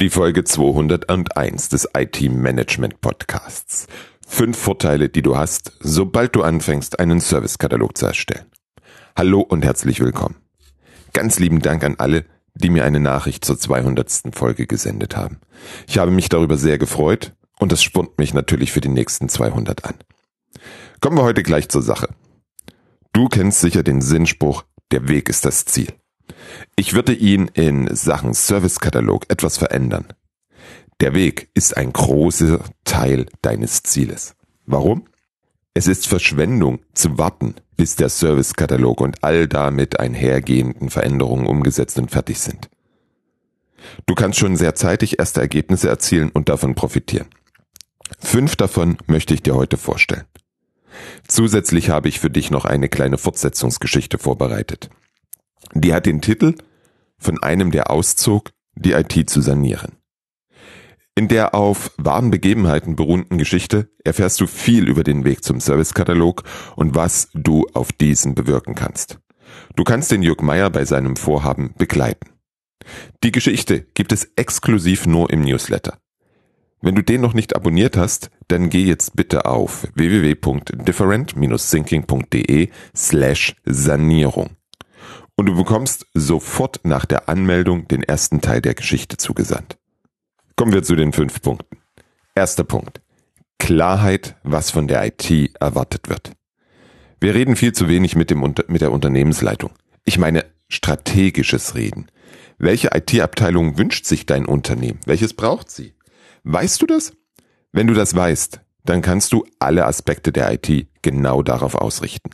Die Folge 201 des IT-Management Podcasts. Fünf Vorteile, die du hast, sobald du anfängst, einen Servicekatalog zu erstellen. Hallo und herzlich willkommen. Ganz lieben Dank an alle, die mir eine Nachricht zur 200. Folge gesendet haben. Ich habe mich darüber sehr gefreut und es spornt mich natürlich für die nächsten 200 an. Kommen wir heute gleich zur Sache. Du kennst sicher den Sinnspruch, der Weg ist das Ziel. Ich würde ihn in Sachen Servicekatalog etwas verändern. Der Weg ist ein großer Teil deines Zieles. Warum? Es ist Verschwendung zu warten, bis der Servicekatalog und all damit einhergehenden Veränderungen umgesetzt und fertig sind. Du kannst schon sehr zeitig erste Ergebnisse erzielen und davon profitieren. Fünf davon möchte ich dir heute vorstellen. Zusätzlich habe ich für dich noch eine kleine Fortsetzungsgeschichte vorbereitet. Die hat den Titel von einem, der auszog, die IT zu sanieren. In der auf wahren Begebenheiten beruhenden Geschichte erfährst du viel über den Weg zum Servicekatalog und was du auf diesen bewirken kannst. Du kannst den Jörg Meyer bei seinem Vorhaben begleiten. Die Geschichte gibt es exklusiv nur im Newsletter. Wenn du den noch nicht abonniert hast, dann geh jetzt bitte auf www.different-thinking.de slash Sanierung und du bekommst sofort nach der Anmeldung den ersten Teil der Geschichte zugesandt. Kommen wir zu den fünf Punkten. Erster Punkt. Klarheit, was von der IT erwartet wird. Wir reden viel zu wenig mit, dem, mit der Unternehmensleitung. Ich meine strategisches Reden. Welche IT-Abteilung wünscht sich dein Unternehmen? Welches braucht sie? Weißt du das? Wenn du das weißt, dann kannst du alle Aspekte der IT genau darauf ausrichten.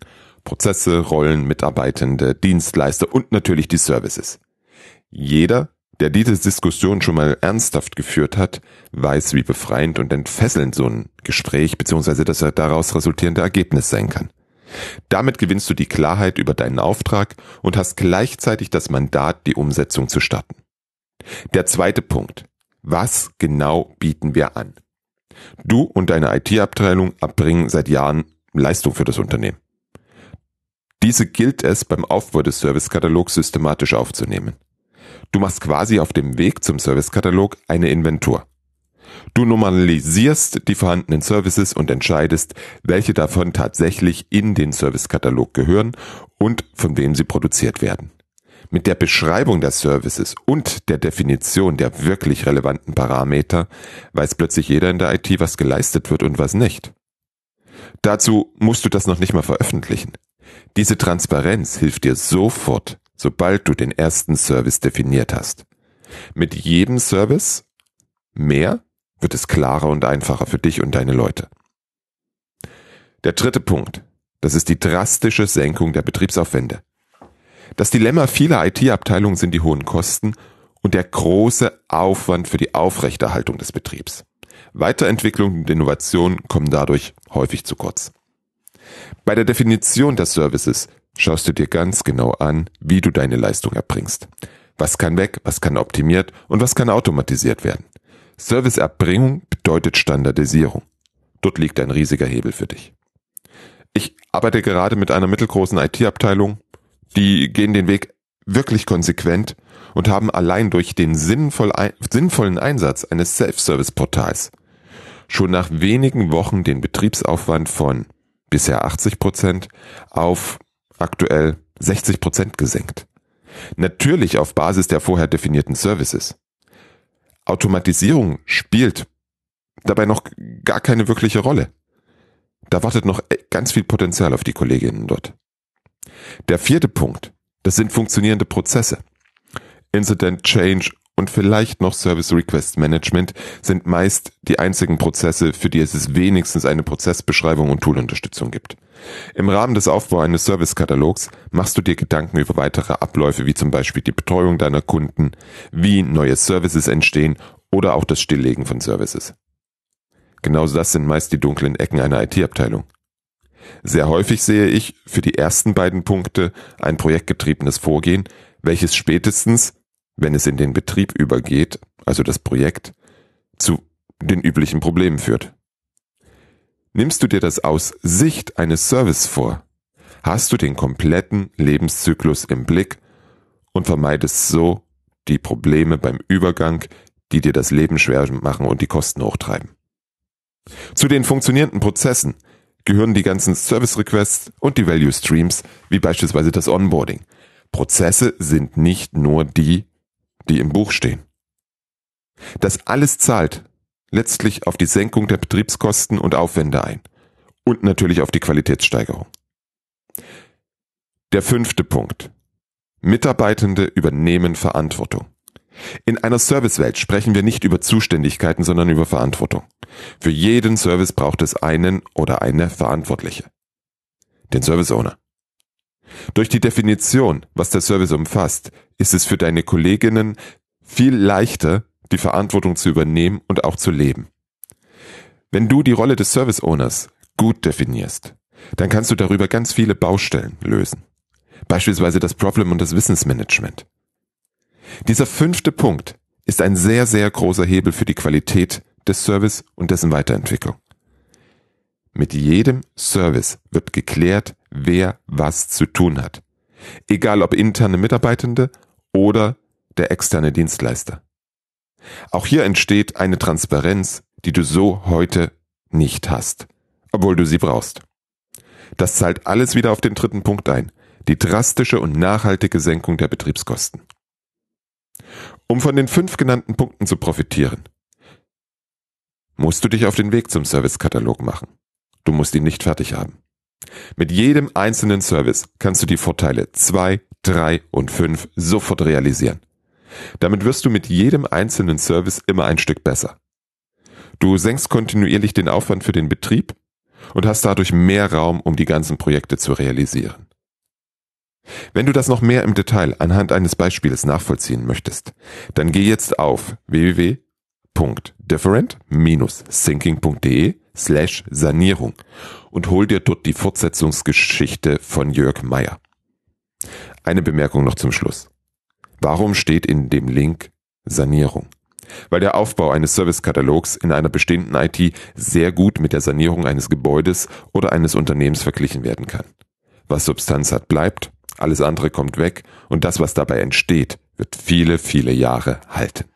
Prozesse, Rollen, Mitarbeitende, Dienstleister und natürlich die Services. Jeder, der diese Diskussion schon mal ernsthaft geführt hat, weiß, wie befreiend und entfesselnd so ein Gespräch bzw. das daraus resultierende Ergebnis sein kann. Damit gewinnst du die Klarheit über deinen Auftrag und hast gleichzeitig das Mandat, die Umsetzung zu starten. Der zweite Punkt. Was genau bieten wir an? Du und deine IT-Abteilung erbringen seit Jahren Leistung für das Unternehmen. Diese gilt es beim Aufbau des Servicekatalogs systematisch aufzunehmen. Du machst quasi auf dem Weg zum Servicekatalog eine Inventur. Du normalisierst die vorhandenen Services und entscheidest, welche davon tatsächlich in den Servicekatalog gehören und von wem sie produziert werden. Mit der Beschreibung der Services und der Definition der wirklich relevanten Parameter weiß plötzlich jeder in der IT, was geleistet wird und was nicht. Dazu musst du das noch nicht mal veröffentlichen. Diese Transparenz hilft dir sofort, sobald du den ersten Service definiert hast. Mit jedem Service mehr wird es klarer und einfacher für dich und deine Leute. Der dritte Punkt, das ist die drastische Senkung der Betriebsaufwände. Das Dilemma vieler IT-Abteilungen sind die hohen Kosten und der große Aufwand für die Aufrechterhaltung des Betriebs. Weiterentwicklung und Innovation kommen dadurch häufig zu kurz. Bei der Definition der Services schaust du dir ganz genau an, wie du deine Leistung erbringst. Was kann weg, was kann optimiert und was kann automatisiert werden. Serviceerbringung bedeutet Standardisierung. Dort liegt ein riesiger Hebel für dich. Ich arbeite gerade mit einer mittelgroßen IT-Abteilung, die gehen den Weg wirklich konsequent und haben allein durch den sinnvoll, sinnvollen Einsatz eines Self-Service-Portals schon nach wenigen Wochen den Betriebsaufwand von bisher 80 Prozent auf aktuell 60 Prozent gesenkt. Natürlich auf Basis der vorher definierten Services. Automatisierung spielt dabei noch gar keine wirkliche Rolle. Da wartet noch ganz viel Potenzial auf die Kolleginnen dort. Der vierte Punkt, das sind funktionierende Prozesse. Incident Change und vielleicht noch Service Request Management sind meist die einzigen Prozesse, für die es wenigstens eine Prozessbeschreibung und Toolunterstützung gibt. Im Rahmen des Aufbaus eines Servicekatalogs machst du dir Gedanken über weitere Abläufe wie zum Beispiel die Betreuung deiner Kunden, wie neue Services entstehen oder auch das Stilllegen von Services. Genauso das sind meist die dunklen Ecken einer IT-Abteilung. Sehr häufig sehe ich für die ersten beiden Punkte ein projektgetriebenes Vorgehen, welches spätestens wenn es in den Betrieb übergeht, also das Projekt, zu den üblichen Problemen führt. Nimmst du dir das aus Sicht eines Service vor, hast du den kompletten Lebenszyklus im Blick und vermeidest so die Probleme beim Übergang, die dir das Leben schwer machen und die Kosten hochtreiben. Zu den funktionierenden Prozessen gehören die ganzen Service Requests und die Value Streams, wie beispielsweise das Onboarding. Prozesse sind nicht nur die, die im Buch stehen. Das alles zahlt letztlich auf die Senkung der Betriebskosten und Aufwände ein und natürlich auf die Qualitätssteigerung. Der fünfte Punkt. Mitarbeitende übernehmen Verantwortung. In einer Servicewelt sprechen wir nicht über Zuständigkeiten, sondern über Verantwortung. Für jeden Service braucht es einen oder eine Verantwortliche. Den Service Owner. Durch die Definition, was der Service umfasst, ist es für deine Kolleginnen viel leichter, die Verantwortung zu übernehmen und auch zu leben. Wenn du die Rolle des Service Owners gut definierst, dann kannst du darüber ganz viele Baustellen lösen. Beispielsweise das Problem und das Wissensmanagement. Dieser fünfte Punkt ist ein sehr, sehr großer Hebel für die Qualität des Service und dessen Weiterentwicklung. Mit jedem Service wird geklärt, wer was zu tun hat. Egal ob interne Mitarbeitende oder der externe Dienstleister. Auch hier entsteht eine Transparenz, die du so heute nicht hast, obwohl du sie brauchst. Das zahlt alles wieder auf den dritten Punkt ein, die drastische und nachhaltige Senkung der Betriebskosten. Um von den fünf genannten Punkten zu profitieren, musst du dich auf den Weg zum Servicekatalog machen. Du musst ihn nicht fertig haben. Mit jedem einzelnen Service kannst du die Vorteile 2, 3 und 5 sofort realisieren. Damit wirst du mit jedem einzelnen Service immer ein Stück besser. Du senkst kontinuierlich den Aufwand für den Betrieb und hast dadurch mehr Raum, um die ganzen Projekte zu realisieren. Wenn du das noch mehr im Detail anhand eines Beispiels nachvollziehen möchtest, dann geh jetzt auf www.different-thinking.de slash Sanierung und hol dir dort die Fortsetzungsgeschichte von Jörg Meyer. Eine Bemerkung noch zum Schluss. Warum steht in dem Link Sanierung? Weil der Aufbau eines Servicekatalogs in einer bestehenden IT sehr gut mit der Sanierung eines Gebäudes oder eines Unternehmens verglichen werden kann. Was Substanz hat, bleibt, alles andere kommt weg und das, was dabei entsteht, wird viele, viele Jahre halten.